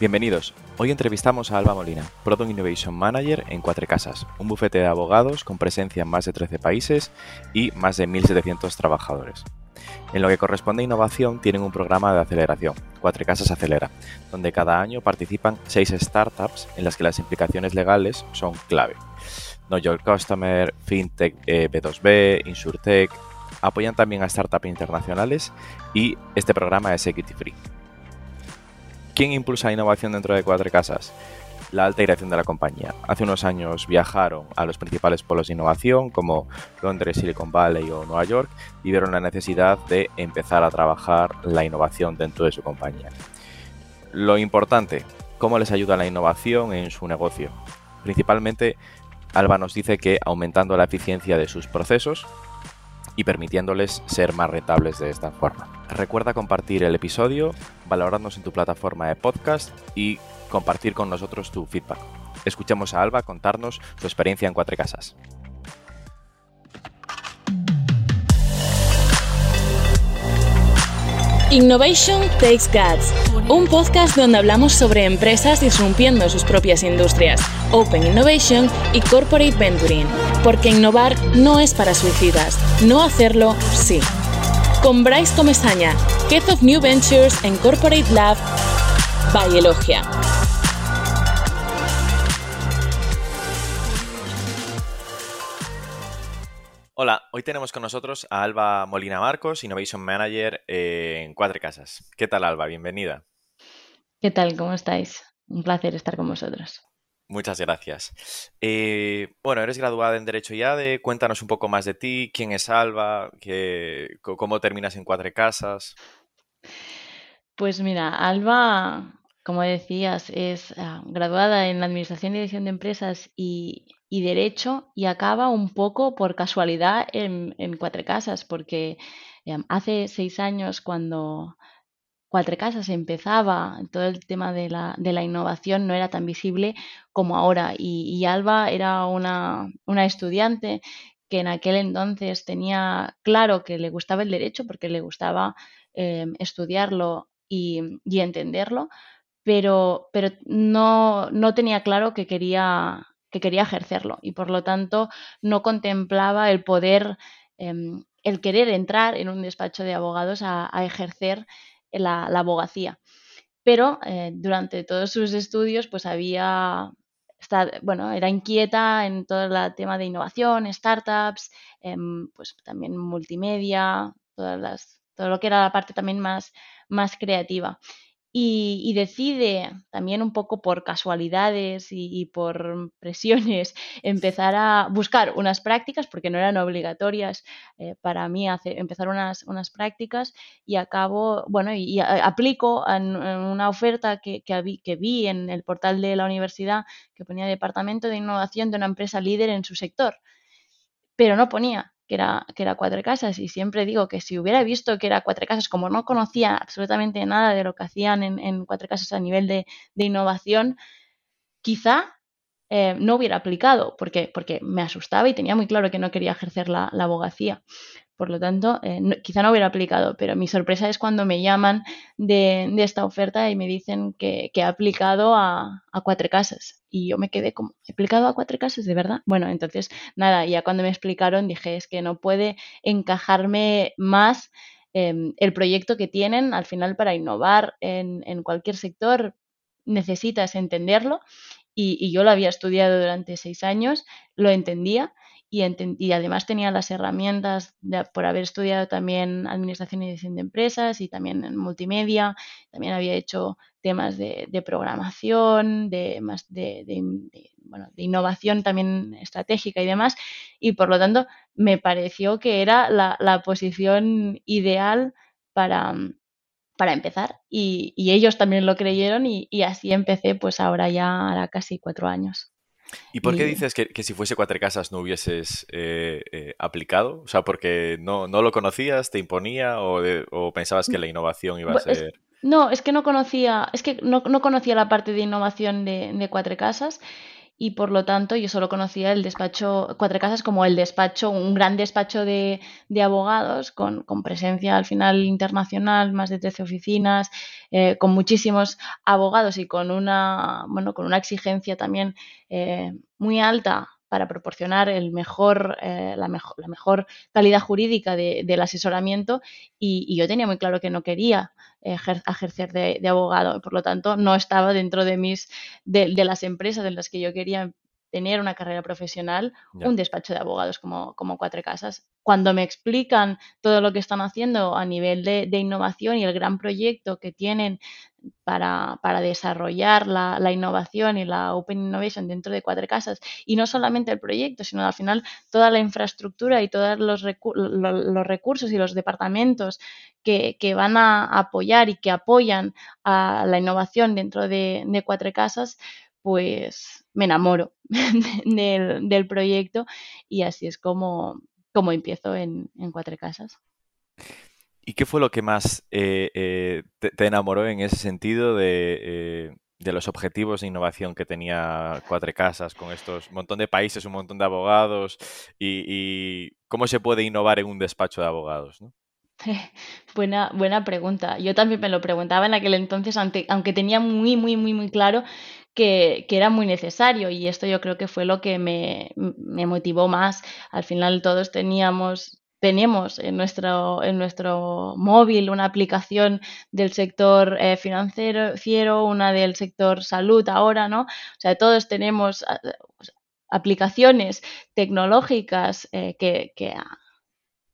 Bienvenidos. Hoy entrevistamos a Alba Molina, Product Innovation Manager en Cuatro Casas, un bufete de abogados con presencia en más de 13 países y más de 1.700 trabajadores. En lo que corresponde a innovación, tienen un programa de aceleración, Cuatro Casas Acelera, donde cada año participan seis startups en las que las implicaciones legales son clave. Know Your Customer, FinTech B2B, eh, InsurTech, apoyan también a startups internacionales y este programa es equity free. ¿Quién impulsa la innovación dentro de Cuatro Casas? La alta dirección de la compañía. Hace unos años viajaron a los principales polos de innovación como Londres, Silicon Valley o Nueva York y vieron la necesidad de empezar a trabajar la innovación dentro de su compañía. Lo importante, cómo les ayuda la innovación en su negocio. Principalmente, Alba nos dice que aumentando la eficiencia de sus procesos, y permitiéndoles ser más rentables de esta forma. Recuerda compartir el episodio, valorarnos en tu plataforma de podcast y compartir con nosotros tu feedback. Escuchemos a Alba contarnos su experiencia en Cuatro Casas. Innovation Takes Guts, un podcast donde hablamos sobre empresas disrumpiendo sus propias industrias, Open Innovation y Corporate Venturing, porque innovar no es para suicidas, no hacerlo sí. Con Bryce Comesaña, Head of New Ventures en Corporate Lab by Elogia. Hola, hoy tenemos con nosotros a Alba Molina Marcos, Innovation Manager en Cuatro Casas. ¿Qué tal, Alba? Bienvenida. ¿Qué tal? ¿Cómo estáis? Un placer estar con vosotros. Muchas gracias. Eh, bueno, eres graduada en Derecho ya de cuéntanos un poco más de ti, quién es Alba, cómo terminas en Cuatro Casas. Pues mira, Alba, como decías, es ah, graduada en Administración y Dirección de Empresas y y derecho y acaba un poco por casualidad en, en Cuatro Casas, porque em, hace seis años cuando Cuatro Casas empezaba, todo el tema de la, de la innovación no era tan visible como ahora. Y, Alba era una, una estudiante que en aquel entonces tenía claro que le gustaba el derecho porque le gustaba em, estudiarlo y, y, entenderlo, pero, pero no, no tenía claro que quería que quería ejercerlo. Y por lo tanto no contemplaba el poder, em, el querer entrar en un despacho de abogados a, ejercer la, abogacía. Pero eh, durante todos sus estudios pues había, bueno, era inquieta en todo el tema de innovación, startups, em, pues también multimedia, todas las, todo lo que era la parte también más, más creativa y, decide también un poco por casualidades y, por presiones empezar a buscar unas prácticas porque no eran obligatorias eh, para mí hacer, empezar unas, unas prácticas y acabo, bueno, y, aplico en, una oferta que, que, que vi en el portal de la universidad que ponía Departamento de Innovación de una empresa líder en su sector, pero no ponía que era, que era Cuatro Casas. Y siempre digo que si hubiera visto que era Cuatro Casas, como no conocía absolutamente nada de lo que hacían en, Cuatro Casas a nivel de, innovación, quizá eh, no hubiera aplicado, porque, porque me asustaba y tenía muy claro que no quería ejercer la abogacía. Por lo tanto, eh, quizá no hubiera aplicado, pero mi sorpresa es cuando me llaman de, esta oferta y me dicen que, que he aplicado a, cuatro casas. Y yo me quedé como, ¿he aplicado a cuatro casas de verdad? Bueno, entonces, nada, ya cuando me explicaron dije, es que no puede encajarme más em, el proyecto que tienen al final para innovar en, en cualquier sector. Necesitas entenderlo y, y yo lo había estudiado durante seis años, lo entendía y, además tenía las herramientas por haber estudiado también Administración y Dirección de Empresas y también en multimedia, también había hecho temas de, programación, de, más de, bueno, de innovación también estratégica y demás, y por lo tanto me pareció que era la, posición ideal para, para empezar y, ellos también lo creyeron y, y, así empecé pues ahora ya hará casi cuatro años. ¿Y por qué dices que, si fuese Cuatro Casas no hubieses eh, eh, aplicado? O sea, porque no, lo conocías, te imponía o, pensabas que la innovación iba a ser... no, es que no conocía, es que no, conocía la parte de innovación de, de Cuatro Casas y por lo tanto yo solo conocía el despacho Cuatro Casas como el despacho, un gran despacho de, abogados con, presencia al final internacional, más de 13 oficinas, eh, con muchísimos abogados y con una, bueno, con una exigencia también eh, muy alta para proporcionar el mejor, eh, la, mejor, la mejor calidad jurídica del asesoramiento y, yo tenía muy claro que no quería ejercer de, abogado, por lo tanto no estaba dentro de, mis, de, las empresas en las que yo quería tener una carrera profesional, un despacho de abogados como, como Cuatro Casas. Cuando me explican todo lo que están haciendo a nivel de, de innovación y el gran proyecto que tienen para, para desarrollar la, la, innovación y la Open Innovation dentro de Cuatro Casas. Y no solamente el proyecto, sino al final toda la infraestructura y todos los, los recursos y los departamentos que, que, van a apoyar y que apoyan a la innovación dentro de, de Cuatro Casas, pues me enamoro del, del, proyecto y así es como, como empiezo en, en Cuatro Casas. ¿Y qué fue lo que más eh, eh, te, enamoró en ese sentido eh, de, los objetivos de innovación que tenía Cuatro Casas con estos montón de países, un montón de abogados y, cómo se puede innovar en un despacho de abogados? buena, buena pregunta. Yo también me lo preguntaba en aquel entonces, aunque tenía muy, muy, muy, muy claro que, era muy necesario y esto yo creo que fue lo que me, motivó más. Al final todos teníamos tenemos en nuestro, en nuestro móvil una aplicación del sector eh, financiero, una del sector salud ahora, ¿no? O sea, todos tenemos pues, aplicaciones tecnológicas eh, que, que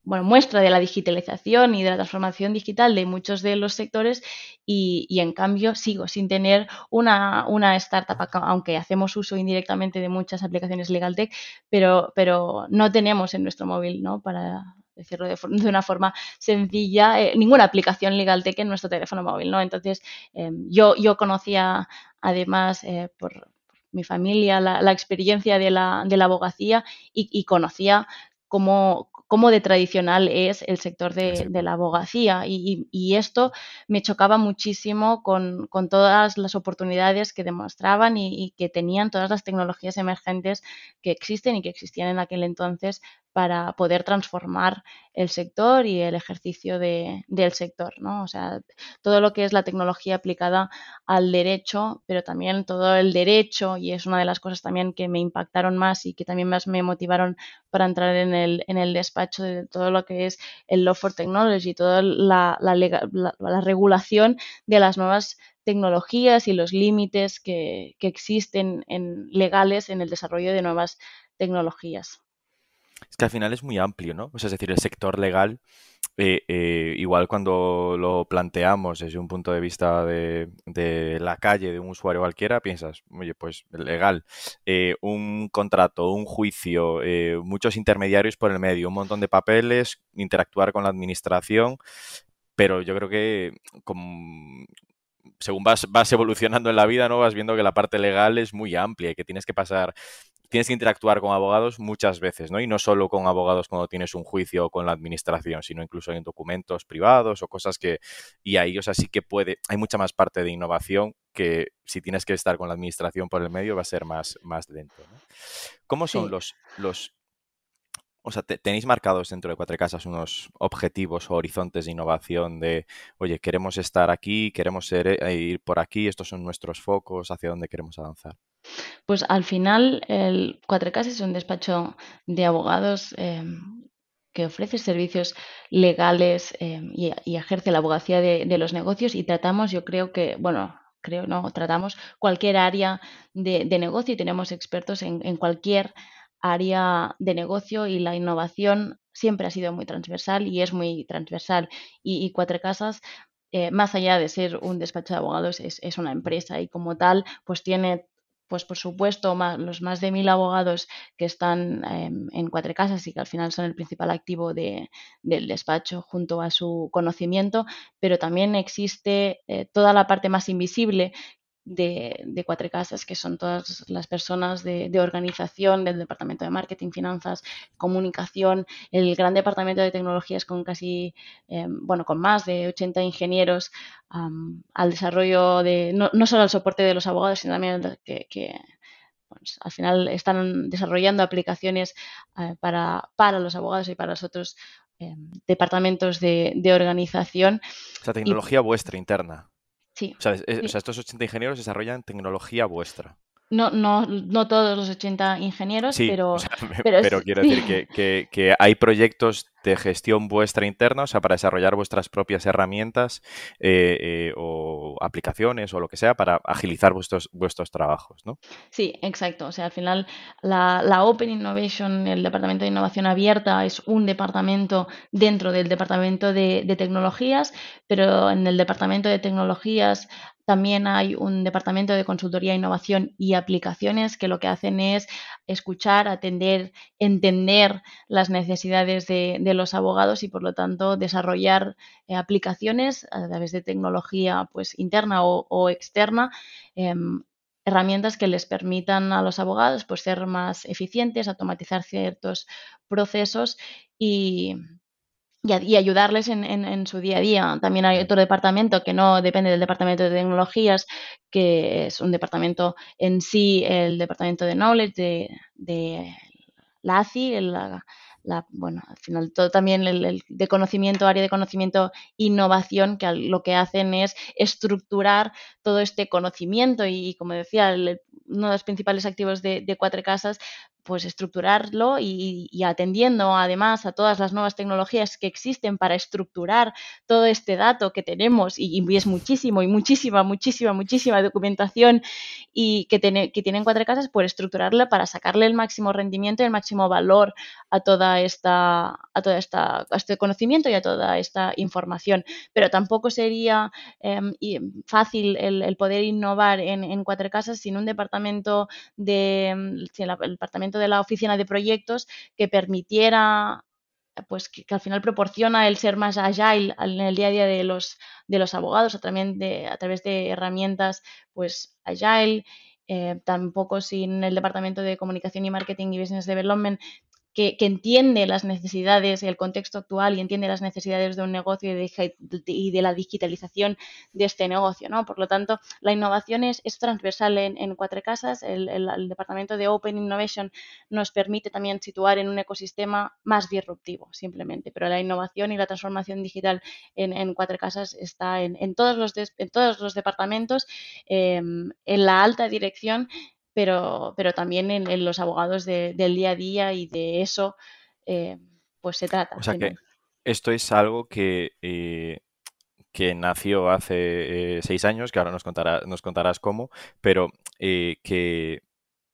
bueno, muestra de la digitalización y de la transformación digital de muchos de los sectores y, y en cambio sigo sin tener una, una, startup, aunque hacemos uso indirectamente de muchas aplicaciones LegalTech, pero, pero no tenemos en nuestro móvil, ¿no? Para decirlo de, de una forma sencilla, eh, ninguna aplicación LegalTech en nuestro teléfono móvil, ¿no? Entonces, eh, yo, yo conocía además eh, por, mi familia la, experiencia de la, de la abogacía y conocía cómo, cómo de tradicional es el sector de, la abogacía. Y, esto me chocaba muchísimo con, todas las oportunidades que demostraban y, que tenían todas las tecnologías emergentes que existen y que existían en aquel entonces para poder transformar el sector y el ejercicio del sector, ¿no? O sea, todo lo que es la tecnología aplicada al derecho, pero también todo el derecho, y es una de las cosas también que me impactaron más y que también más me motivaron para entrar en el, en el despacho de todo lo que es el Law for Technology, toda la, la, regulación de las nuevas tecnologías y los límites que, que existen en, legales en el desarrollo de nuevas tecnologías. Es que al final es muy amplio, ¿no? es decir, el sector legal, eh, eh, igual cuando lo planteamos desde un punto de vista de, la calle, de un usuario cualquiera, piensas, oye, pues legal, eh, un contrato, un juicio, muchos intermediarios por el medio, un montón de papeles, interactuar con la administración, pero yo creo que según vas, vas, evolucionando en la vida, ¿no? Vas viendo que la parte legal es muy amplia y que tienes que pasar tienes que interactuar con abogados muchas veces, ¿no? Y no solo con abogados cuando tienes un juicio con la administración, sino incluso en documentos privados o cosas que... Y ahí, o sea, sí que puede... Hay mucha más parte de innovación que si tienes que estar con la administración por el medio va a ser más, más lento. ¿no? ¿Cómo son los, los... O sea, tenéis marcados dentro de Cuatro Casas unos objetivos o horizontes de innovación de, oye, queremos estar aquí, queremos eh, ir por aquí, estos son nuestros focos, hacia dónde queremos avanzar. Pues al final, el Cuatro Casas es un despacho de abogados em, que ofrece servicios legales em, y, ejerce la abogacía de, los negocios y tratamos, yo creo que, bueno, creo no, tratamos cualquier área de, negocio y tenemos expertos en, cualquier área de negocio y la innovación siempre ha sido muy transversal y es muy transversal. Y, Cuatro Casas eh, más allá de ser un despacho de abogados, es, una empresa y como tal, pues tiene pues por supuesto los más de mil abogados que están em, en Cuatro Casas y que al final son el principal activo del despacho junto a su conocimiento, pero también existe eh, toda la parte más invisible de, Cuatro Casas, que son todas las personas de, organización del departamento de marketing, finanzas, comunicación, el gran departamento de tecnologías con casi, em, bueno, con más de 80 ingenieros al desarrollo de, no, no, solo al soporte de los abogados, sino también que, pues, al final están desarrollando aplicaciones eh, para, para los abogados y para los otros em, departamentos de, organización. O sea, tecnología vuestra interna. Sí. O sea, estos 80 ingenieros desarrollan tecnología vuestra. No, no, no todos los 80 ingenieros, pero, pero, quiero decir que, que, hay proyectos de gestión vuestra interna, o sea, para desarrollar vuestras propias herramientas eh, eh, o aplicaciones o lo que sea para agilizar vuestros, vuestros trabajos, ¿no? Sí, exacto. O sea, al final la, Open Innovation, el Departamento de Innovación Abierta, es un departamento dentro del Departamento de, de Tecnologías, pero en el Departamento de Tecnologías también hay un departamento de consultoría, innovación y aplicaciones que lo que hacen es escuchar, atender, entender las necesidades de, los abogados y por lo tanto desarrollar eh, aplicaciones a través de tecnología pues interna o, externa. Em, herramientas que les permitan a los abogados pues, ser más eficientes, automatizar ciertos procesos y, y, ayudarles en, su día a día. También hay otro departamento que no depende del departamento de tecnologías, que es un departamento en sí, el departamento de knowledge de, de la ACI, bueno, al final todo también el, de conocimiento, área de conocimiento, innovación, que lo que hacen es estructurar todo este conocimiento y, como decía, uno de los principales activos de Cuatro Casas pues estructurarlo y, atendiendo además a todas las nuevas tecnologías que existen para estructurar todo este dato que tenemos y, es muchísimo y muchísima, muchísima, muchísima documentación y que, tiene, que tienen cuatro casas, pues estructurarla para sacarle el máximo rendimiento y el máximo valor a toda esta, a toda esta, este conocimiento y a toda esta información. Pero tampoco sería em, fácil el, poder innovar en, en cuatro casas sin un departamento de, sin el departamento de la oficina de proyectos que permitiera pues que, al final proporciona el ser más agile en el día a día de los, de los abogados, a, a través de herramientas pues agile, eh, tampoco sin el departamento de comunicación y marketing y business development que, entiende las necesidades y el contexto actual y entiende las necesidades de un negocio y de, la digitalización de este negocio. ¿no? Por lo tanto, la innovación es, transversal en, Cuatro Casas. El, departamento de Open Innovation nos permite también situar en un ecosistema más disruptivo, simplemente. Pero la innovación y la transformación digital en, Cuatro Casas está en, todos, los en todos los departamentos, em, en la alta dirección pero, pero también en, los abogados del día a día y de eso, eh, pues se trata. O sea que esto es algo que, eh, que nació hace eh, seis años, que ahora nos, nos contarás cómo, pero que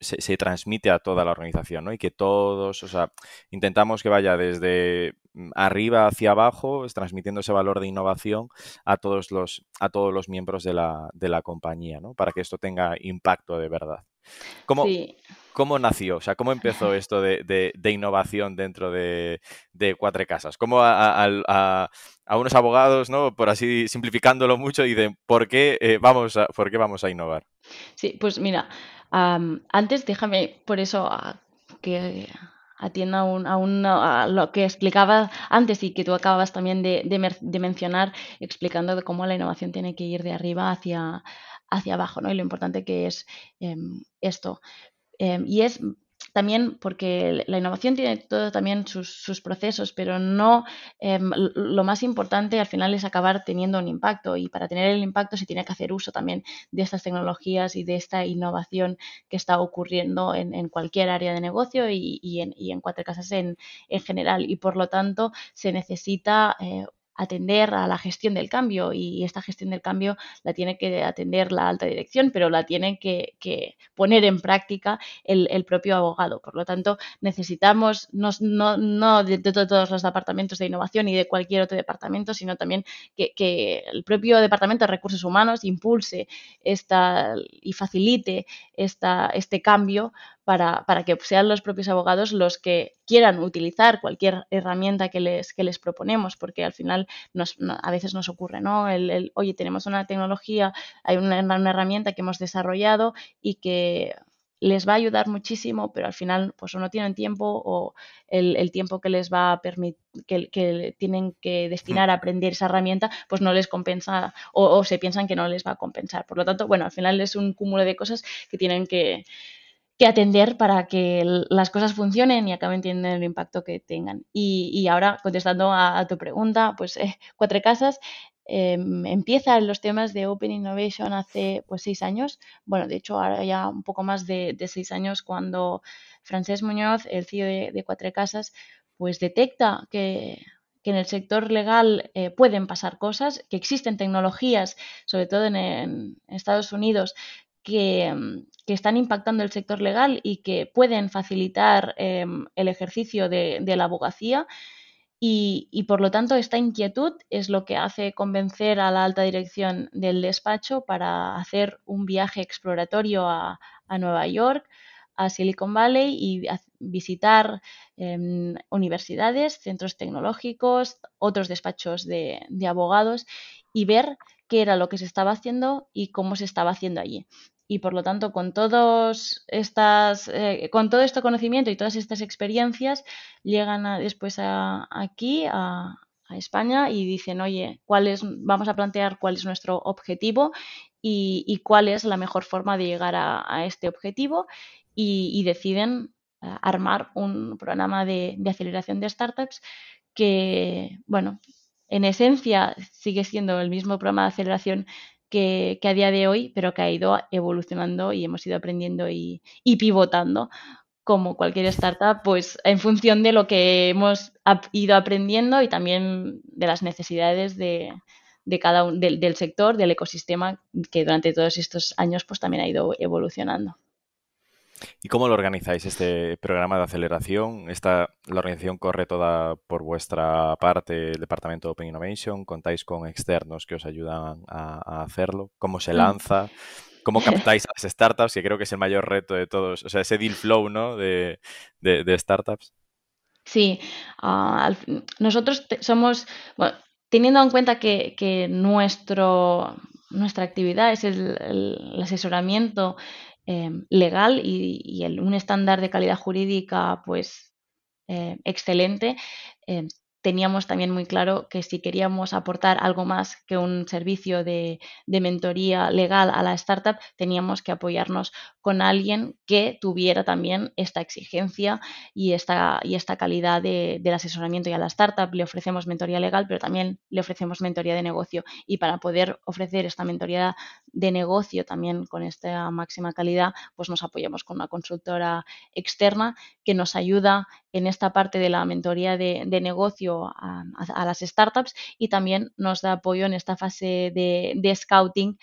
se, transmite a toda la organización, ¿no? Y que todos, o sea, intentamos que vaya desde mm, arriba hacia abajo, transmitiendo ese valor de innovación a todos los, a todos los miembros de la, de la compañía, ¿no? Para que esto tenga impacto de verdad. ¿Cómo, ¿Cómo nació? O sea, ¿cómo empezó esto de, innovación dentro de, Cuatro Casas? ¿Cómo a, unos abogados, ¿no? Por así simplificándolo mucho, y de por qué, eh, vamos a, por qué vamos a innovar? Sí, pues mira, antes déjame por eso que atienda a, lo que explicaba antes y que tú acabas también de, mencionar, explicando de cómo la innovación tiene que ir de arriba hacia, hacia abajo, ¿no? Y lo importante que es em, esto. Em, y es también porque la innovación tiene todo también sus, procesos, pero no em, lo más importante al final es acabar teniendo un impacto y para tener el impacto se tiene que hacer uso también de estas tecnologías y de esta innovación que está ocurriendo en, cualquier área de negocio y, en, cuatro casas en, general. Y por lo tanto se necesita eh, atender a la gestión del cambio y esta gestión del cambio la tiene que atender la alta dirección, pero la tiene que, poner en práctica el, propio abogado. Por lo tanto, necesitamos no, no, de, todos los departamentos de innovación y de cualquier otro departamento, sino también que, el propio departamento de recursos humanos impulse esta y facilite esta, este cambio para, para, que sean los propios abogados los que quieran utilizar cualquier herramienta que les, que les proponemos, porque al final nos, a veces nos ocurre, ¿no? El, oye, tenemos una tecnología, hay una, herramienta que hemos desarrollado y que les va a ayudar muchísimo, pero al final pues o no tienen tiempo o el, tiempo que les va a permitir, que, tienen que destinar a aprender esa herramienta, pues no les compensa o, o, se piensan que no les va a compensar. Por lo tanto, bueno, al final es un cúmulo de cosas que tienen que, que atender para que las cosas funcionen y acaben teniendo el impacto que tengan. Y, ahora, contestando a, tu pregunta, pues eh, Cuatro Casas em, empieza en los temas de Open Innovation hace pues seis años. Bueno, de hecho, ahora ya un poco más de, seis años cuando Francés Muñoz, el CEO de, Cuatro Casas, pues detecta que que en el sector legal eh, pueden pasar cosas, que existen tecnologías, sobre todo en, Estados Unidos, que, están impactando el sector legal y que pueden facilitar em, el ejercicio de, la abogacía. Y, por lo tanto, esta inquietud es lo que hace convencer a la alta dirección del despacho para hacer un viaje exploratorio a Nueva York, a Silicon Valley y visitar em, universidades, centros tecnológicos, otros despachos de, abogados y ver qué era lo que se estaba haciendo y cómo se estaba haciendo allí. Y por lo tanto, con todos estas, eh, con todo este conocimiento y todas estas experiencias, llegan después aquí a, España y dicen, oye, ¿cuál es, vamos a plantear cuál es nuestro objetivo y, cuál es la mejor forma de llegar a este objetivo y, deciden eh, armar un programa de, aceleración de startups que, bueno, en esencia sigue siendo el mismo programa de aceleración que, a día de hoy, pero que ha ido evolucionando y hemos ido aprendiendo y, pivotando como cualquier startup, pues en función de lo que hemos ido aprendiendo y también de las necesidades de, cada del, del, sector, del ecosistema que durante todos estos años pues también ha ido evolucionando. ¿Y cómo lo organizáis este programa de aceleración? Esta, ¿La organización corre toda por vuestra parte, el Departamento de Open Innovation? ¿Contáis con externos que os ayudan a, hacerlo? ¿Cómo se mm. lanza? ¿Cómo captáis a las startups? Que creo que es el mayor reto de todos, o sea, ese deal flow ¿no? de, startups. Sí, ah, nosotros somos, teniendo en cuenta que, nuestro, nuestra actividad es el asesoramiento Em, legal y, un estándar de calidad jurídica pues eh, excelente, em, teníamos también muy claro que si queríamos aportar algo más que un servicio de, mentoría legal a la startup, teníamos que apoyarnos con alguien que tuviera también esta exigencia y esta, y esta calidad de, del asesoramiento. Y a la startup le ofrecemos mentoría legal, pero también le ofrecemos mentoría de negocio. Y para poder ofrecer esta mentoría de negocio también con esta máxima calidad, pues nos apoyamos con una consultora externa que nos ayuda en esta parte de la mentoría de, negocio a, las startups y también nos da apoyo en esta fase de, scouting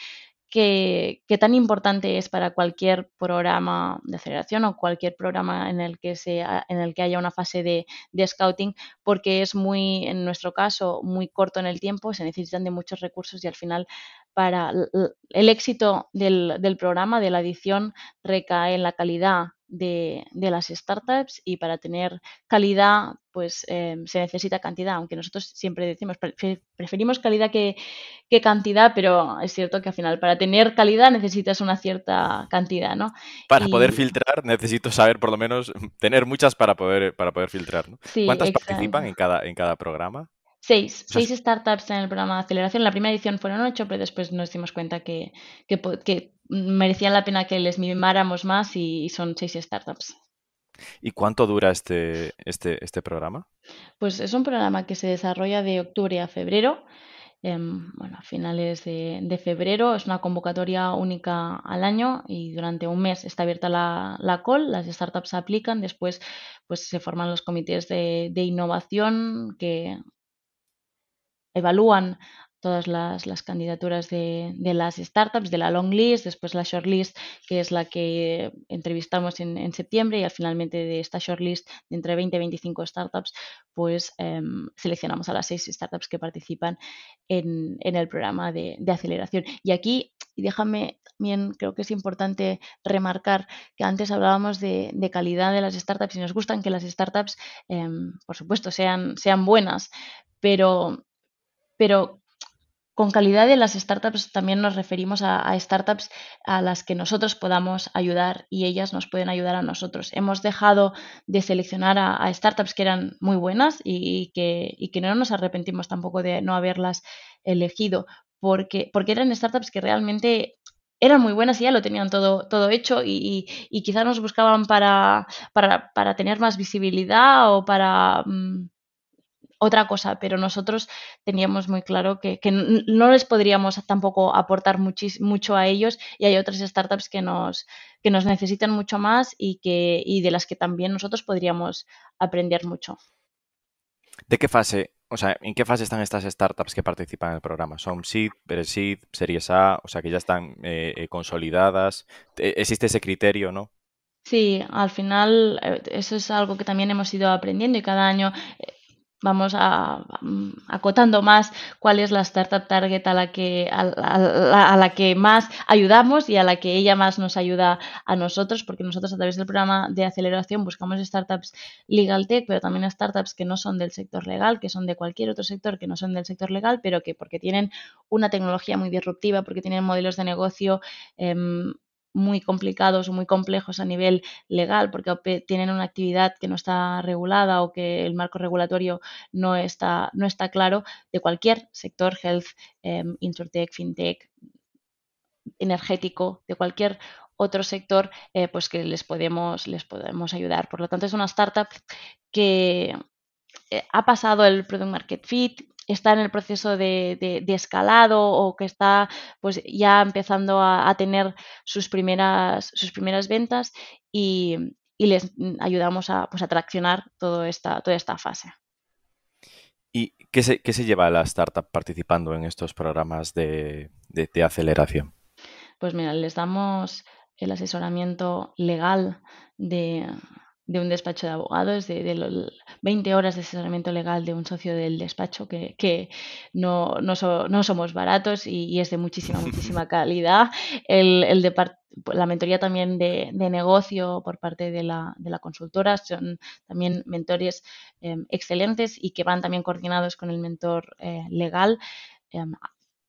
que, tan importante es para cualquier programa de aceleración o cualquier programa en el que, sea, en el que haya una fase de, scouting, porque es muy, en nuestro caso, muy corto en el tiempo, se necesitan de muchos recursos y al final para el éxito del, del programa, de la edición, recae en la calidad de, las startups y para tener calidad pues em, se necesita cantidad, aunque nosotros siempre decimos preferimos calidad que, cantidad, pero es cierto que al final para tener calidad necesitas una cierta cantidad, ¿no? Para poder filtrar necesito saber por lo menos tener muchas para poder, para poder filtrar, ¿no? ¿Cuántas participan en cada, en cada programa? Seis, seis startups en el programa de aceleración. La primera edición fueron ocho, pero después nos dimos cuenta que, que, que merecían la pena que les mimáramos más y son seis startups. ¿Y cuánto dura este, este, este programa? Pues es un programa que se desarrolla de octubre a febrero. Em, bueno, a finales de, febrero es una convocatoria única al año y durante un mes está abierta la, la call, las startups aplican, después pues se forman los comités de, de innovación que evalúan todas las, candidaturas de, las startups, de la long list, después la short list, que es la que entrevistamos en, septiembre, y al finalmente de esta short list de entre 20 y 25 startups, pues em, seleccionamos a las seis startups que participan en, el programa de, aceleración. Y aquí, déjame también, creo que es importante remarcar que antes hablábamos de, calidad de las startups y nos gustan que las startups, em, por supuesto, sean, sean buenas, pero pero con calidad de las startups también nos referimos a, startups a las que nosotros podamos ayudar y ellas nos pueden ayudar a nosotros. Hemos dejado de seleccionar a, startups que eran muy buenas y, que, que, no nos arrepentimos tampoco de no haberlas elegido porque, porque eran startups que realmente eran muy buenas y ya lo tenían todo, todo hecho y, y, quizás nos buscaban para, para, para, tener más visibilidad o para... Mm, otra cosa, pero nosotros teníamos muy claro que, no les podríamos tampoco aportar mucho a ellos y hay otras startups que nos, que nos necesitan mucho más y, que, y de las que también nosotros podríamos aprender mucho. ¿De qué fase, o sea, en qué fase están estas startups que participan en el programa? ¿Son seed, pre-seed, series A, o sea, que ya están eh, eh, consolidadas? ¿Existe ese criterio, no? Sí, al final eh, eso es algo que también hemos ido aprendiendo y cada año vamos a, acotando más cuál es la startup target a la que a, la que más ayudamos y a la que ella más nos ayuda a nosotros porque nosotros a través del programa de aceleración buscamos startups legal tech pero también startups que no son del sector legal que son de cualquier otro sector que no son del sector legal pero que porque tienen una tecnología muy disruptiva porque tienen modelos de negocio em, muy complicados o muy complejos a nivel legal porque tienen una actividad que no está regulada o que el marco regulatorio no está, no está claro de cualquier sector, health, eh, insurtech, fintech, energético, de cualquier otro sector, eh, pues que les podemos, les podemos ayudar. Por lo tanto, es una startup que eh, ha pasado el Product Market Fit, está en el proceso de, escalado o que está pues ya empezando a, tener sus primeras, sus primeras ventas y, les ayudamos a, pues, a traccionar toda esta, toda esta fase. ¿Y qué se, qué se lleva a la startup participando en estos programas de, de aceleración? Pues mira, les damos el asesoramiento legal de, de un despacho de abogados, de, de 20 horas de asesoramiento legal de un socio del despacho, que, que no, no, no, somos baratos y, es de muchísima, muchísima calidad. El, el la mentoría también de, de, negocio por parte de la, de la consultora son también mentores em, excelentes y que van también coordinados con el mentor eh, legal. Em,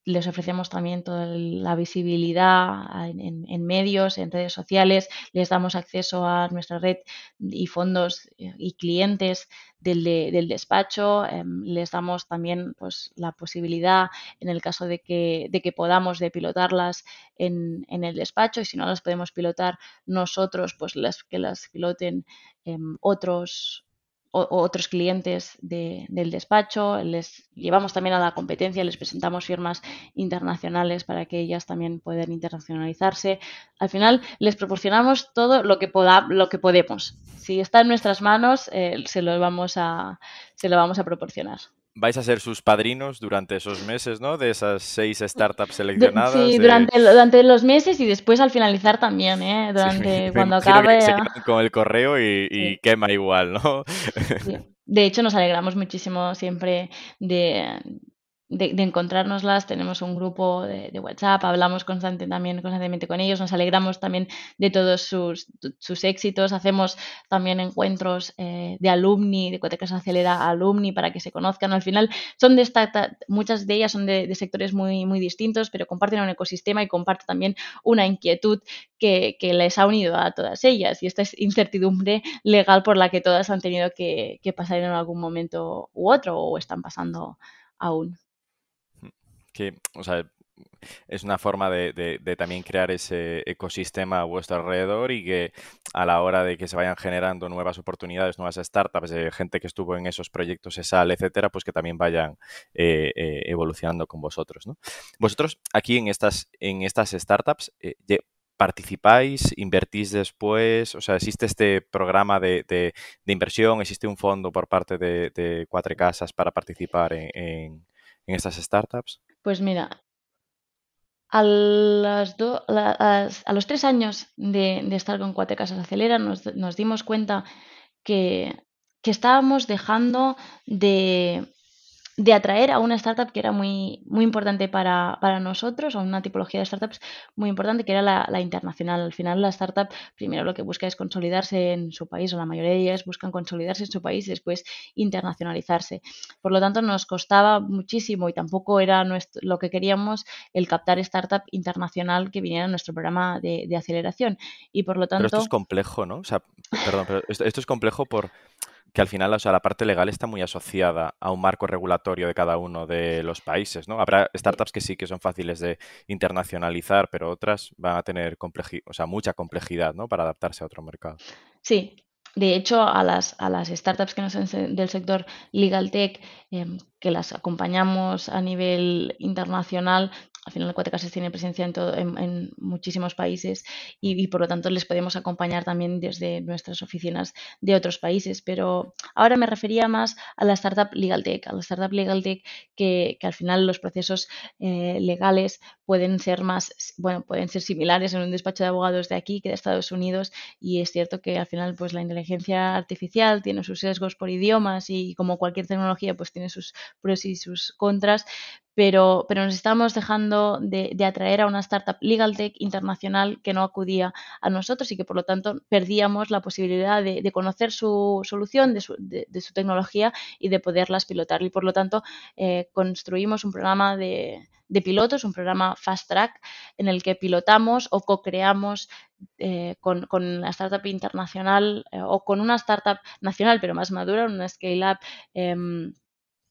les ofrecemos también toda la visibilidad en, medios, en redes sociales, les damos acceso a nuestra red y fondos eh, y clientes del, del despacho, em, les damos también pues, la posibilidad, en el caso de que, de que podamos, de pilotarlas en, en, el despacho y si no las podemos pilotar nosotros, pues las, que las piloten em, otros, otros clientes del despacho, les llevamos también a la competencia, les presentamos firmas internacionales para que ellas también puedan internacionalizarse. Al final les proporcionamos todo lo que, poda, lo que podemos. Si está en nuestras manos, eh, se, lo vamos a, se lo vamos a proporcionar vais a ser sus padrinos durante esos meses, ¿no? De esas seis startups seleccionadas. Sí, durante, durante los meses y después al finalizar también, ¿eh? Durante cuando acabe. Se con el correo y, quema igual, ¿no? De hecho, nos alegramos muchísimo siempre de, de, de, encontrárnoslas, tenemos un grupo de, WhatsApp, hablamos constante, también, constantemente con ellos, nos alegramos también de todos sus, sus éxitos, hacemos también encuentros eh, de alumni, de Cotecas Acelera alumni para que se conozcan. Al final, son de muchas de ellas son de, sectores muy, muy distintos, pero comparten un ecosistema y comparten también una inquietud que, que, les ha unido a todas ellas y esta es incertidumbre legal por la que todas han tenido que pasar en algún momento u otro o están pasando aún o sea, es una forma de, también crear ese ecosistema a vuestro alrededor y que a la hora de que se vayan generando nuevas oportunidades, nuevas startups, de gente que estuvo en esos proyectos ESAL, etcétera, pues que también vayan eh, eh, evolucionando con vosotros. Vosotros aquí en estas, en estas startups, eh, ¿participáis? ¿Invertís después? O sea, ¿existe este programa de, inversión? ¿Existe un fondo por parte de, Cuatro Casas para participar en estas startups? Pues mira, a, los tres años de, estar con Cuatro Casas Acelera nos, nos dimos cuenta que estábamos dejando de, de atraer a una startup que era muy, muy importante para, para nosotros, o una tipología de startups muy importante, que era la, internacional. Al final, la startup primero lo que busca es consolidarse en su país, o la mayoría de ellas buscan consolidarse en su país y después internacionalizarse. Por lo tanto, nos costaba muchísimo y tampoco era nuestro, lo que queríamos el captar startup internacional que viniera a nuestro programa de, de aceleración. Y por lo tanto. Pero esto es complejo, ¿no? O sea, perdón, pero esto, esto es complejo por que al final, o sea, la parte legal está muy asociada a un marco regulatorio de cada uno de los países, ¿no? Habrá startups que sí que son fáciles de internacionalizar, pero otras van a tener o sea, mucha complejidad, ¿no? Para adaptarse a otro mercado. Sí, de hecho, a las, a las startups que no son del sector legal tech, em, que las acompañamos a nivel internacional, al final Cuatro Casas tiene presencia en, en, muchísimos países y, por lo tanto les podemos acompañar también desde nuestras oficinas de otros países. Pero ahora me refería más a la startup Legal Tech, a la startup Legal Tech que, al final los procesos eh, legales pueden ser más, bueno, pueden ser similares en un despacho de abogados de aquí que de Estados Unidos y es cierto que al final pues la inteligencia artificial tiene sus sesgos por idiomas y como cualquier tecnología pues tiene sus pros y sus contras, pero, pero nos estamos dejando de, atraer a una startup legal tech internacional que no acudía a nosotros y que por lo tanto perdíamos la posibilidad de, conocer su solución, de su, su, tecnología y de poderlas pilotar. Y por lo tanto eh, construimos un programa de, pilotos, un programa fast track en el que pilotamos o co-creamos eh, con, con, startup internacional eh, o con una startup nacional pero más madura, una scale-up em,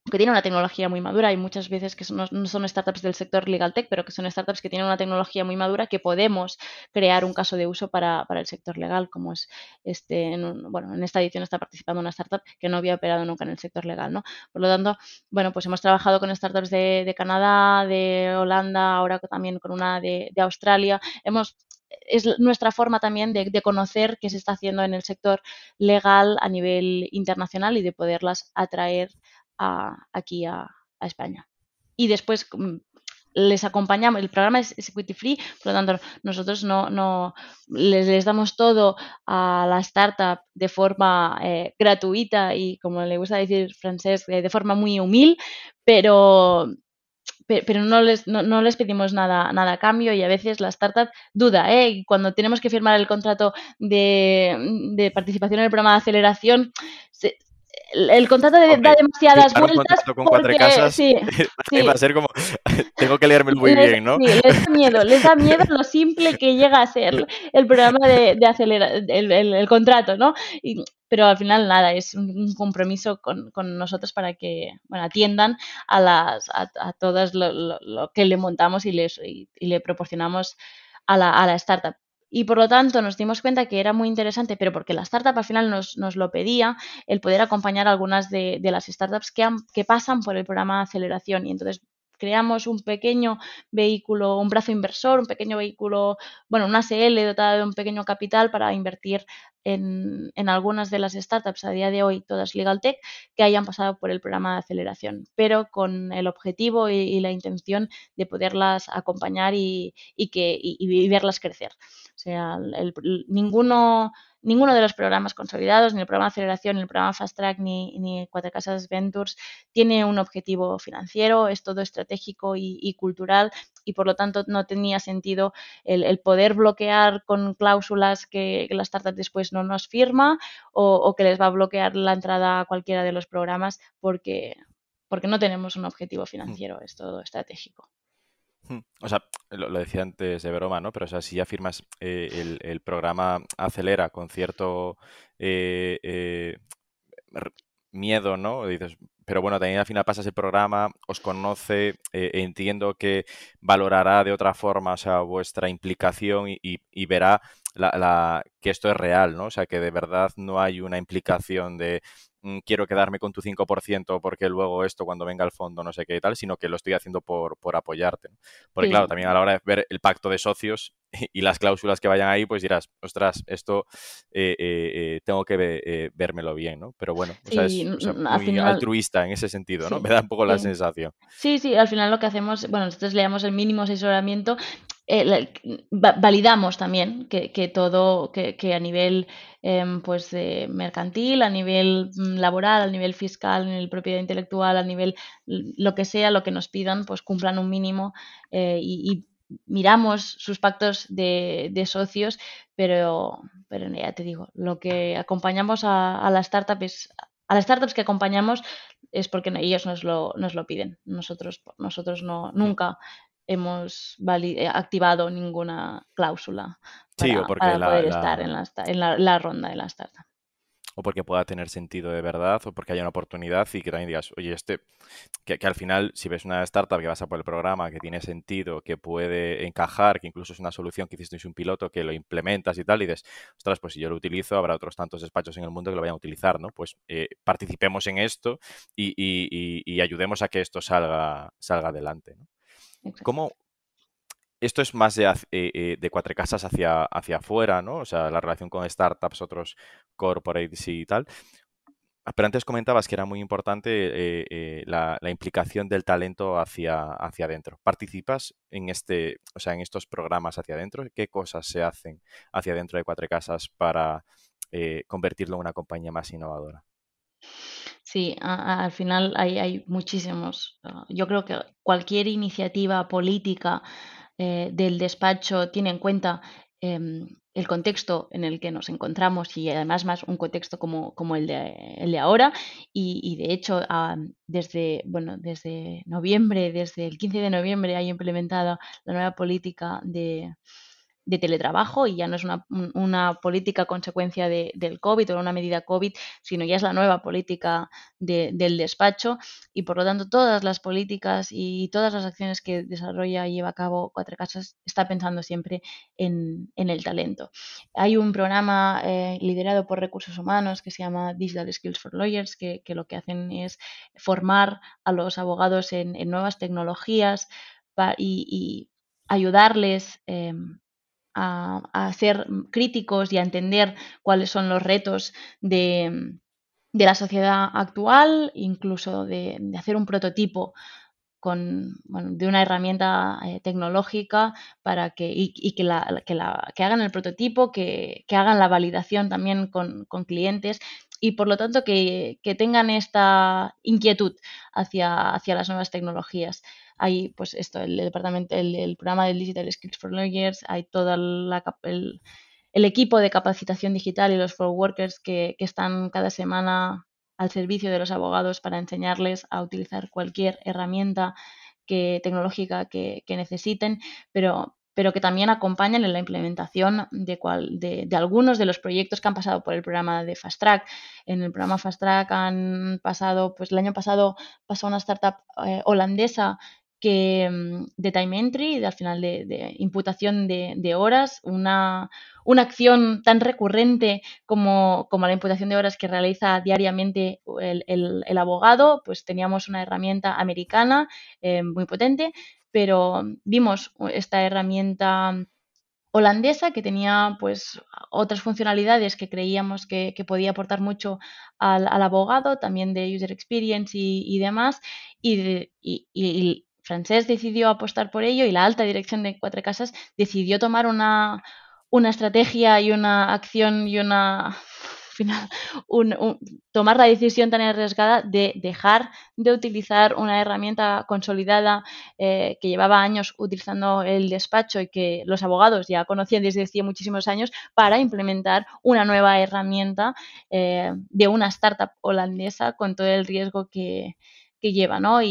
que tiene una tecnología muy madura. Hay muchas veces que no son startups del sector legal tech, pero que son startups que tienen una tecnología muy madura que podemos crear un caso de uso para, el sector legal, como es este, en bueno, en esta edición está participando una startup que no había operado nunca en el sector legal, ¿no? Por lo tanto, bueno, pues hemos trabajado con startups de, Canadá, de Holanda, ahora también con una de, Australia. Hemos es nuestra forma también de, conocer qué se está haciendo en el sector legal a nivel internacional y de poderlas atraer aquí a, España. Y después mm, les acompañamos, el programa es equity free, por lo tanto nosotros no, no les, damos todo a la startup de forma eh, gratuita y como le gusta decir francés, de forma muy humilde, pero pero no les, no, les pedimos nada, nada a cambio y a veces la startup duda, ¿eh? cuando tenemos que firmar el contrato de, de participación en el programa de aceleración, se, el contrato da demasiadas vueltas. con porque, casas, sí, va a ser como, tengo que leerme muy bien, ¿no? Sí, les da miedo, les da miedo lo simple que llega a ser el programa de, de acelerar, el, el, contrato, ¿no? pero al final nada, es un, compromiso con, con, nosotros para que bueno, atiendan a, las, a, a todas lo, lo, que le montamos y, les, y, y le proporcionamos a la, a la startup y por lo tanto nos dimos cuenta que era muy interesante, pero porque la startup al final nos, nos lo pedía, el poder acompañar a algunas de, las startups que, que pasan por el programa de aceleración. Y entonces creamos un pequeño vehículo, un brazo inversor, un pequeño vehículo, bueno, una SL dotada de un pequeño capital para invertir en, en, algunas de las startups a día de hoy, todas Legal Tech, que hayan pasado por el programa de aceleración, pero con el objetivo y, la intención de poderlas acompañar y, y que, y, verlas crecer. O sea, el, ninguno ninguno de los programas consolidados, ni el programa de aceleración, ni el programa Fast Track, ni, ni Cuatro Casas Ventures, tiene un objetivo financiero, es todo estratégico y, cultural y por lo tanto no tenía sentido el, poder bloquear con cláusulas que, la startup después no nos firma o, que les va a bloquear la entrada a cualquiera de los programas porque, porque no tenemos un objetivo financiero, es todo estratégico. Hmm. O sea, lo, decía antes de broma, ¿no? Pero o sea, si ya firmas eh, el, programa Acelera con cierto eh, eh, miedo, ¿no? Dices, pero bueno, también al final pasas el programa, os conoce, entiendo que valorará de otra forma, o sea, vuestra implicación y, verá que esto es real, ¿no? O sea, que de verdad no hay una implicación de quiero quedarme con tu 5% porque luego esto cuando venga al fondo no sé qué y tal, sino que lo estoy haciendo por, por apoyarte. Porque claro, también a la hora de ver el pacto de socios y las cláusulas que vayan ahí, pues dirás, ostras, esto eh, eh, eh, tengo que ver vérmelo bien, ¿no? Pero bueno, o sea, es muy altruista en ese sentido, ¿no? Me da un poco la sensación. Sí, sí, al final lo que hacemos, bueno, nosotros le damos el mínimo asesoramiento eh, validamos también que, todo, que, a nivel em, pues mercantil, a nivel mm, laboral, a nivel fiscal, a nivel propiedad intelectual, a nivel lo que sea, lo que nos pidan, pues cumplan un mínimo eh, y, miramos sus pactos de, de, socios, pero, pero ya te digo, lo que acompañamos a, a las startups a las startups que acompañamos es porque ellos nos lo, nos lo piden. Nosotros, nosotros no, nunca hemos eh, activado ninguna cláusula para, poder estar en, la, ronda de la startup. o porque pueda tener sentido de verdad, o porque haya una oportunidad y que también digas, oye, este, que, al final, si ves una startup que vas a por el programa, que tiene sentido, que puede encajar, que incluso es una solución que hicisteis un piloto, que lo implementas y tal, y dices, ostras, pues si yo lo utilizo, habrá otros tantos despachos en el mundo que lo vayan a utilizar, ¿no? Pues eh, participemos en esto y, y, ayudemos a que esto salga, salga adelante, ¿no? ¿Cómo, esto es más de, eh, eh, de cuatro casas hacia, hacia afuera, ¿no? O sea, la relación con startups, otros corporates y tal. Ah, pero antes comentabas que era muy importante eh, la, implicación del talento hacia, hacia adentro. ¿Participas en este, o sea, en estos programas hacia adentro? ¿Qué cosas se hacen hacia adentro de Cuatro Casas para convertirlo en una compañía más innovadora? Sí, al final hay, hay muchísimos. Ah, yo creo que cualquier iniciativa política eh, del despacho tiene en cuenta em, el contexto en el que nos encontramos y además más un contexto como, como el, de, el, de, ahora y, de hecho desde, bueno, desde noviembre, desde el 15 de noviembre hay implementada la nueva política de, de teletrabajo y ya no es una, política consecuencia de, del COVID o una medida COVID, sino ya es la nueva política del despacho y por lo tanto todas las políticas y todas las acciones que desarrolla y lleva a cabo Cuatro Casas está pensando siempre en, en el talento. Hay un programa eh, liderado por recursos humanos que se llama Digital Skills for Lawyers que, lo que hacen es formar a los abogados en, nuevas tecnologías y, ayudarles eh, a, ser críticos y a entender cuáles son los retos de, la sociedad actual, incluso de, hacer un prototipo con, de una herramienta eh, tecnológica para que, y, que, que, hagan el prototipo, que, hagan la validación también con, con clientes y por lo tanto que, tengan esta inquietud hacia, hacia las nuevas tecnologías hay pues esto, el, departamento, el, programa del Digital Skills for Lawyers, hay todo el, equipo de capacitación digital y los for workers que, están cada semana al servicio de los abogados para enseñarles a utilizar cualquier herramienta que, tecnológica que, necesiten, pero, pero que también acompañan en la implementación de, cual, de, algunos de los proyectos que han pasado por el programa de Fast Track. En el programa Fast Track han pasado, pues el año pasado pasó una startup eh, holandesa que mm, de time entry, al final de, imputación de, horas, una, una, acción tan recurrente como, como, la imputación de horas que realiza diariamente el, el, abogado, pues teníamos una herramienta americana eh, muy potente, pero vimos esta herramienta holandesa que tenía pues otras funcionalidades que creíamos que, podía aportar mucho al, abogado, también de user experience y, demás, y, y, francés decidió apostar por ello y la alta dirección de Cuatro Casas decidió tomar una, una estrategia y una acción y una final, tomar la decisión tan arriesgada de dejar de utilizar una herramienta consolidada eh, que llevaba años utilizando el despacho y que los abogados ya conocían desde hace muchísimos años para implementar una nueva herramienta eh, de una startup holandesa con todo el riesgo que, que lleva, ¿no?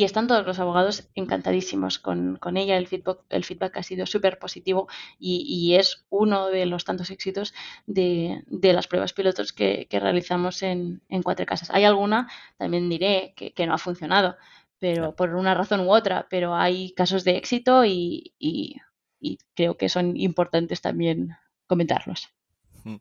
Y están todos los abogados encantadísimos con, ella. El feedback, el feedback ha sido súper positivo y, es uno de los tantos éxitos de, las pruebas pilotos que, realizamos en, Cuatro Casas. Hay alguna, también diré, que, no ha funcionado, pero por una razón u otra, pero hay casos de éxito y, creo que son importantes también comentarlos. O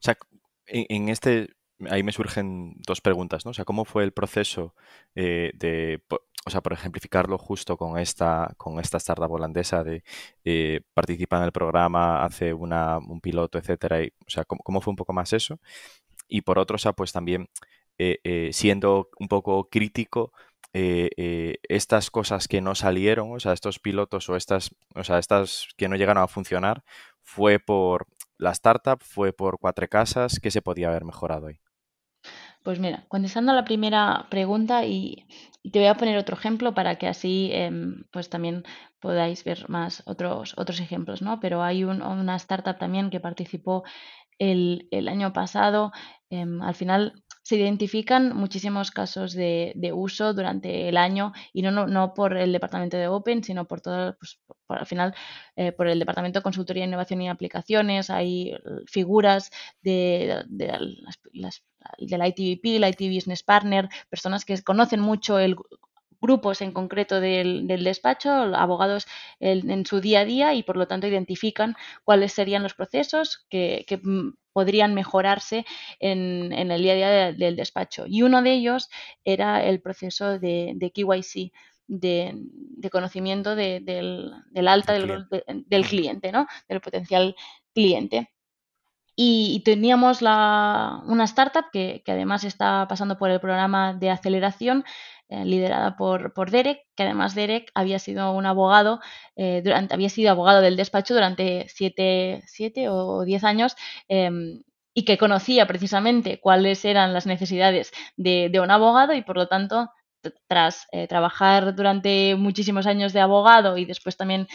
sea, en este ahí me surgen dos preguntas, ¿no? O sea, ¿cómo fue el proceso eh, de, o sea, por ejemplificarlo justo con esta, con esta startup holandesa de eh, participa en el programa, hace una, un piloto, etcétera? O sea, ¿cómo, fue un poco más eso? Y por otro, o sea, pues también eh, siendo un poco crítico, estas cosas que no salieron, o sea, estos pilotos o estas, o sea, estas que no llegaron a funcionar, fue por la startup, fue por cuatro casas, ¿qué se podía haber mejorado ahí? Pues mira, contestando a la primera pregunta y, te voy a poner otro ejemplo para que así em, pues también podáis ver más otros, otros ejemplos, ¿no? Pero hay una startup también que participó el, año pasado. Em, al final se identifican muchísimos casos de, uso durante el año y no, no, por el departamento de Open, sino por todo, pues, al final, eh, por el departamento de consultoría, innovación y aplicaciones. Hay figuras de, de las, del ITVP, el IT Business Partner, personas que conocen mucho el grupos en concreto del, despacho, abogados en, su día a día y por lo tanto identifican cuáles serían los procesos que, mm, podrían mejorarse en, el día a día del despacho. Y uno de ellos era el proceso de, KYC, de, conocimiento del, alta del, del, cliente, ¿no? del potencial cliente. Y, teníamos una startup que, además está pasando por el programa de aceleración liderada por, por, Derek, que además Derek había sido un abogado, eh, durante, había sido abogado del despacho durante siete, siete o diez años em, y que conocía precisamente cuáles eran las necesidades de, de un abogado y por lo tanto tras eh, trabajar durante muchísimos años de abogado y después también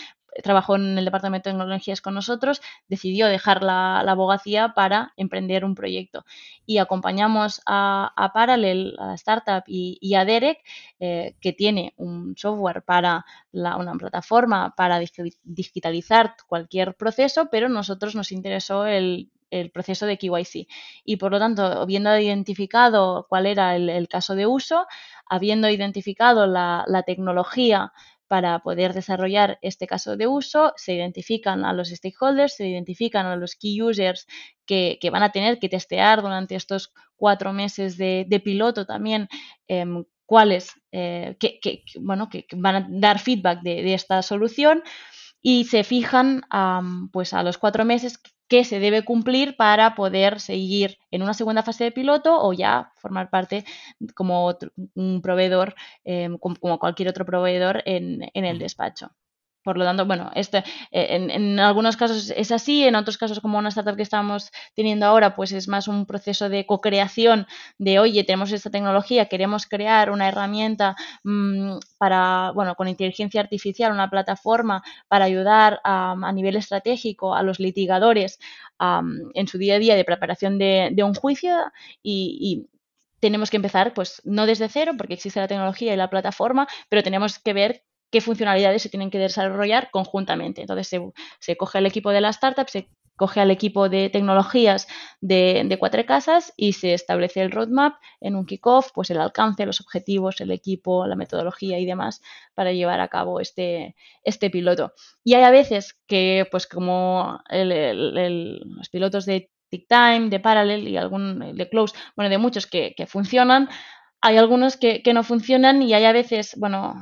trabajó en el departamento de tecnologías con nosotros, decidió dejar la, abogacía para emprender un proyecto. Y acompañamos a, a Parallel, a la startup, y, a Derek, eh, que tiene un software para una plataforma para digitalizar cualquier proceso, pero nosotros nos interesó el proceso de KYC. Y por lo tanto, habiendo identificado cuál era el, caso de uso, habiendo identificado la, la, tecnología para poder desarrollar este caso de uso, se identifican a los stakeholders, se identifican a los key users que, van a tener que testear durante estos cuatro meses de, piloto también em, cuáles eh, que, bueno, que, van a dar feedback de, esta solución y se fijan pues a los cuatro meses que se debe cumplir para poder seguir en una segunda fase de piloto o ya formar parte como un proveedor, em, como, cualquier otro proveedor en el despacho. Por lo tanto, bueno, este, eh, en, algunos casos es así, en otros casos, como una startup que estamos teniendo ahora, pues es más un proceso de co-creación de, oye, tenemos esta tecnología, queremos crear una herramienta mm, para, bueno, con inteligencia artificial, una plataforma para ayudar a, nivel estratégico a los litigadores en su día a día de preparación de, un juicio y tenemos que empezar, pues no desde cero, porque existe la tecnología y la plataforma, pero tenemos que ver qué funcionalidades se tienen que desarrollar conjuntamente. Entonces se, coge al equipo de la startup, se coge al equipo de tecnologías de, Cuatro Casas y se establece el roadmap en un kickoff, pues el alcance, los objetivos, el equipo, la metodología y demás para llevar a cabo este, este piloto. Y hay a veces que, pues como los pilotos de TickTime, de Parallel y algún de Close, bueno, de muchos que, funcionan, hay algunos que, no funcionan y hay a veces, bueno,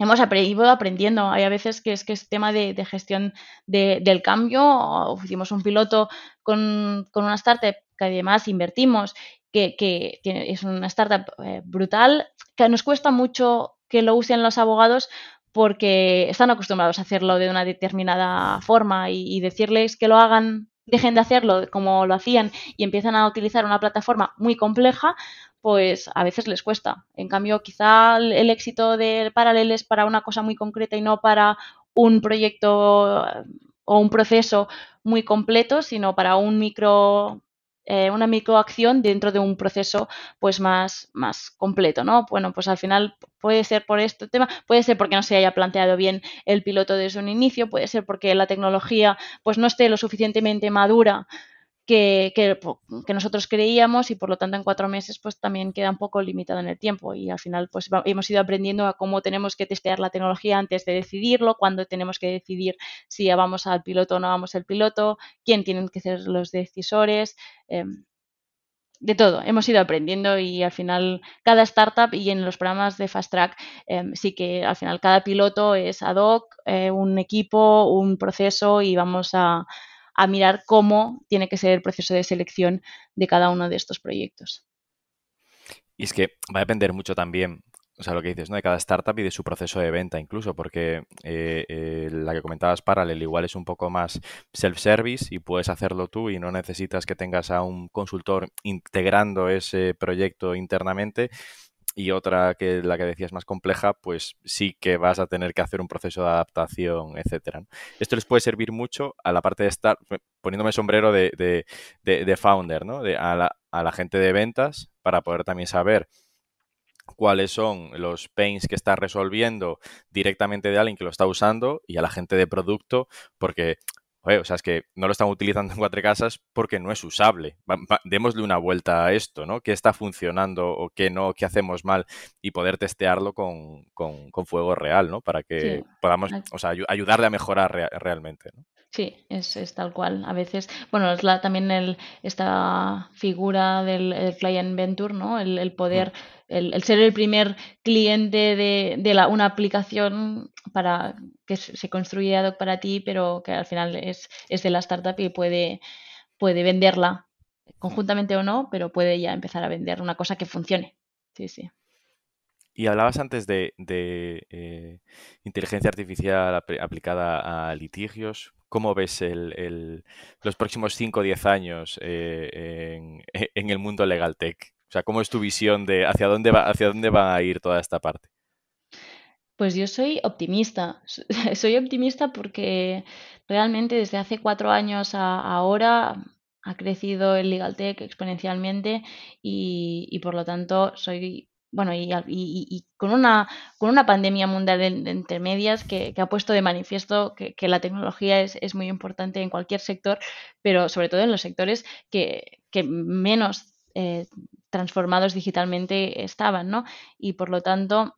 hemos ido aprendiendo. Hay a veces que es que es tema de, gestión del cambio. Hicimos un piloto con, una startup que además invertimos, que, es una startup eh, brutal, que nos cuesta mucho que lo usen los abogados porque están acostumbrados a hacerlo de una determinada forma y, y decirles que lo hagan dejen de hacerlo como lo hacían y empiezan a utilizar una plataforma muy compleja, pues a veces les cuesta. En cambio, quizá el éxito de Paralel es para una cosa muy concreta y no para un proyecto o un proceso muy completo, sino para un micro eh, una microacción dentro de un proceso pues más, más completo, ¿no? Bueno, pues al final puede ser por este tema, puede ser porque no se haya planteado bien el piloto desde un inicio, puede ser porque la tecnología pues no esté lo suficientemente madura que, nosotros creíamos y por lo tanto en cuatro meses pues también queda un poco limitado en el tiempo y al final pues hemos ido aprendiendo a cómo tenemos que testear la tecnología antes de decidirlo, cuándo tenemos que decidir si vamos al piloto o no vamos al piloto, quién tienen que ser los decisores. Em, de todo, hemos ido aprendiendo y al final cada startup y en los programas de Fast Track em, sí que al final cada piloto es ad hoc, eh, un equipo, un proceso y vamos a, a mirar cómo tiene que ser el proceso de selección de cada uno de estos proyectos. Y es que va a depender mucho también, o sea, lo que dices, ¿no? De cada startup y de su proceso de venta incluso, porque eh, eh, la que comentabas Parallel igual es un poco más self-service y puedes hacerlo tú y no necesitas que tengas a un consultor integrando ese proyecto internamente y otra que la que decías más compleja, pues sí que vas a tener que hacer un proceso de adaptación, etcétera. Esto les puede servir mucho a la parte de estar, poniéndome sombrero de, de, founder, ¿no? A, la, a la gente de ventas para poder también saber cuáles son los pains que está resolviendo directamente de alguien que lo está usando y a la gente de producto, porque o sea, es que no lo están utilizando en cuatro casas porque no es usable. démosle una vuelta a esto, ¿no? ¿Qué está funcionando o qué no, qué hacemos mal? Y poder testearlo con, fuego real, ¿no? Para que podamos, o sea, ayudarle a mejorar realmente, ¿no? Sí, es, es, tal cual. A veces, bueno, es la, también el, esta figura del client venture, ¿no? El, poder, el, ser el primer cliente de, de la, una aplicación para que se construye ad hoc para ti, pero que al final es, es de la startup y puede, puede venderla conjuntamente o no, pero puede ya empezar a vender una cosa que funcione. Sí, sí. Y hablabas antes de, de eh, inteligencia artificial aplicada a litigios. ¿Cómo ves los próximos 5 o 10 años eh, en, el mundo legal tech? O sea, ¿cómo es tu visión de hacia dónde va, hacia dónde va a ir toda esta parte? Pues yo soy optimista. Soy optimista porque realmente desde hace cuatro años a ahora ha crecido el legal tech exponencialmente y, y por lo tanto soy bueno, y, y, con, una, con una pandemia mundial entre medias que, ha puesto de manifiesto que, la tecnología es, es, muy importante en cualquier sector, pero sobre todo en los sectores que, que menos eh, transformados digitalmente estaban, ¿no? Y por lo tanto,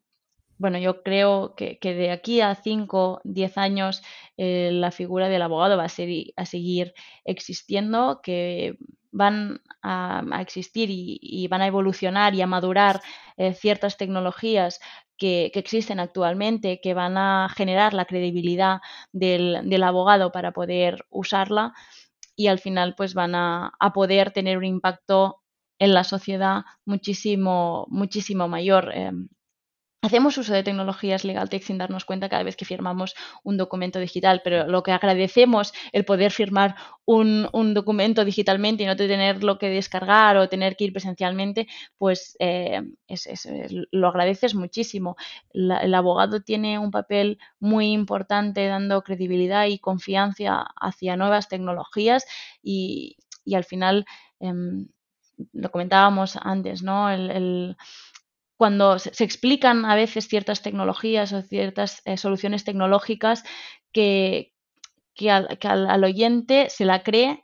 bueno, yo creo que, que de aquí a 5, 10 años eh, la figura del abogado va a, ser, a seguir existiendo, que van a, existir y, van a evolucionar y a madurar eh, ciertas tecnologías que, existen actualmente, que van a generar la credibilidad del, abogado para poder usarla y al final pues van a, poder tener un impacto en la sociedad muchísimo, muchísimo mayor. Em, Hacemos uso de tecnologías LegalTech sin darnos cuenta cada vez que firmamos un documento digital, pero lo que agradecemos el poder firmar un, documento digitalmente y no tenerlo que descargar o tener que ir presencialmente, pues eh, lo agradeces muchísimo. el abogado tiene un papel muy importante dando credibilidad y confianza hacia nuevas tecnologías y, al final, em, lo comentábamos antes, ¿no? el cuando se explican a veces ciertas tecnologías o ciertas eh, soluciones tecnológicas que, al, oyente se la cree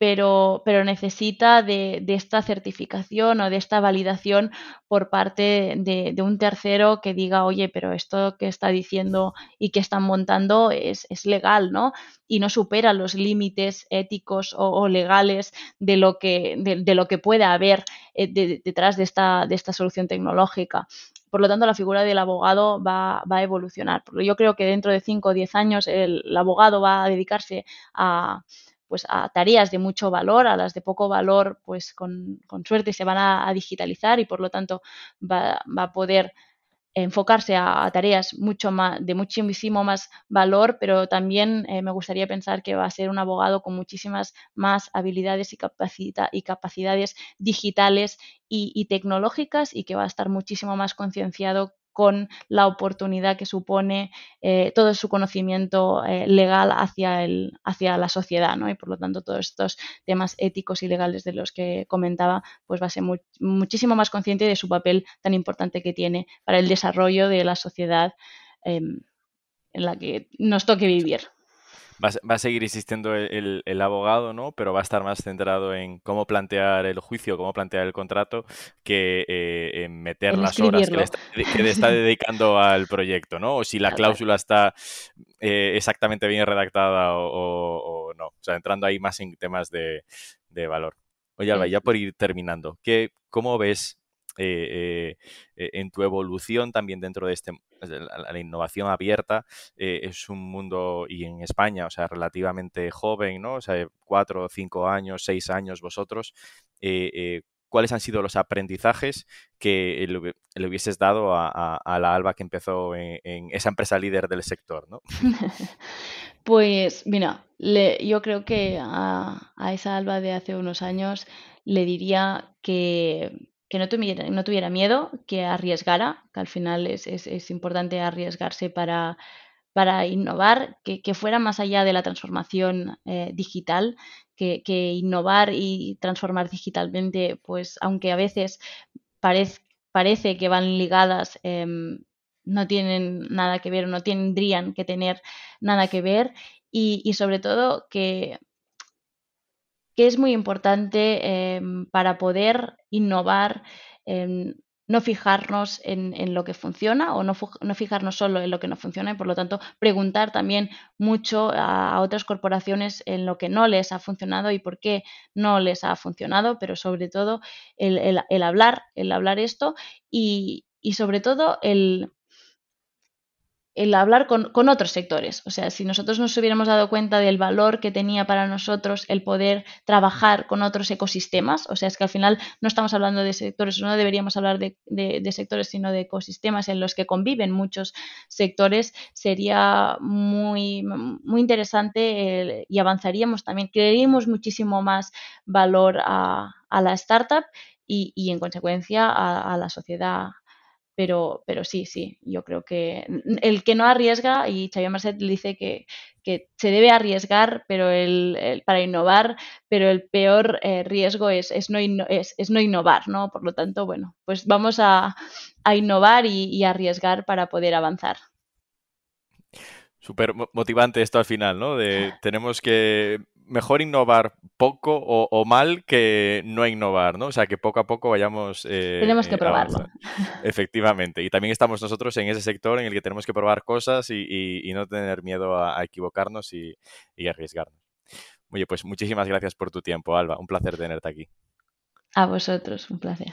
pero, pero necesita de, esta certificación o de esta validación por parte de, un tercero que diga, oye, pero esto que está diciendo y que están montando es, legal, ¿no? Y no supera los límites éticos o, legales de lo que, de, lo que pueda haber eh, detrás de esta, de esta solución tecnológica. Por lo tanto, la figura del abogado va, va a evolucionar. Yo creo que dentro de 5 o 10 años el abogado va a dedicarse a pues a tareas de mucho valor, a las de poco valor, pues con, suerte se van a, digitalizar y por lo tanto va, a poder enfocarse a, tareas mucho más, de muchísimo más valor, pero también eh, me gustaría pensar que va a ser un abogado con muchísimas más habilidades y, y capacidades digitales y, tecnológicas y que va a estar muchísimo más concienciado con la oportunidad que supone eh, todo su conocimiento eh, legal hacia, el, hacia la sociedad, ¿no? Y por lo tanto todos estos temas éticos y legales de los que comentaba, pues va a ser muchísimo más consciente de su papel tan importante que tiene para el desarrollo de la sociedad em, en la que nos toque vivir va, a seguir existiendo el, abogado, ¿no? Pero va a estar más centrado en cómo plantear el juicio, cómo plantear el contrato, que eh, en meter las horas que le, está, dedicando al proyecto, ¿no? O si la cláusula está eh, exactamente bien redactada o, no. O sea, entrando ahí más en temas de, valor. Oye, Alba, ya por ir terminando, ¿qué, ¿cómo ves eh, en tu evolución también dentro de este la, innovación abierta eh, es un mundo, y en España, o sea, relativamente joven, ¿no? O sea, cuatro, cinco años, seis años vosotros. Eh, eh, ¿Cuáles han sido los aprendizajes que le, hubieses dado a, la Alba que empezó en, esa empresa líder del sector? ¿no? pues mira, yo creo que a, esa Alba de hace unos años le diría que, que no tuviera, no tuviera miedo, que arriesgara, que al final es, es, importante arriesgarse para, para innovar, que, que, fuera más allá de la transformación eh, digital, que, que, innovar y transformar digitalmente, pues aunque a veces parez, parece que van ligadas, eh, no tienen nada que ver o no tendrían que tener nada que ver y sobre todo que que es muy importante em, para poder innovar, em, no fijarnos en, lo que funciona o no, fijarnos solo en lo que no funciona y por lo tanto preguntar también mucho a, otras corporaciones en lo que no les ha funcionado y por qué no les ha funcionado, pero sobre todo el, hablar, el hablar esto y sobre todo el, el hablar con, otros sectores. O sea, si nosotros nos hubiéramos dado cuenta del valor que tenía para nosotros el poder trabajar con otros ecosistemas, o sea, es que al final no estamos hablando de sectores, no deberíamos hablar de, sectores, sino de ecosistemas en los que conviven muchos sectores, sería muy, muy interesante y avanzaríamos también, crearíamos muchísimo más valor a, la startup y, en consecuencia a la sociedad pero, pero sí, sí, yo creo que el que no arriesga, y Xavier Marcet dice que, se debe arriesgar pero el, para innovar, pero el peor eh, riesgo es, es, no es, no innovar, ¿no? Por lo tanto, bueno, pues vamos a, innovar y, arriesgar para poder avanzar. Súper motivante esto al final, ¿no? De tenemos que mejor innovar poco o, mal que no innovar, ¿no? O sea, que poco a poco vayamos... Eh, tenemos que probarlo. Efectivamente. Y también estamos nosotros en ese sector en el que tenemos que probar cosas y, no tener miedo a, equivocarnos y, y, arriesgarnos. Oye, pues muchísimas gracias por tu tiempo, Alba. Un placer tenerte aquí. A vosotros, un placer.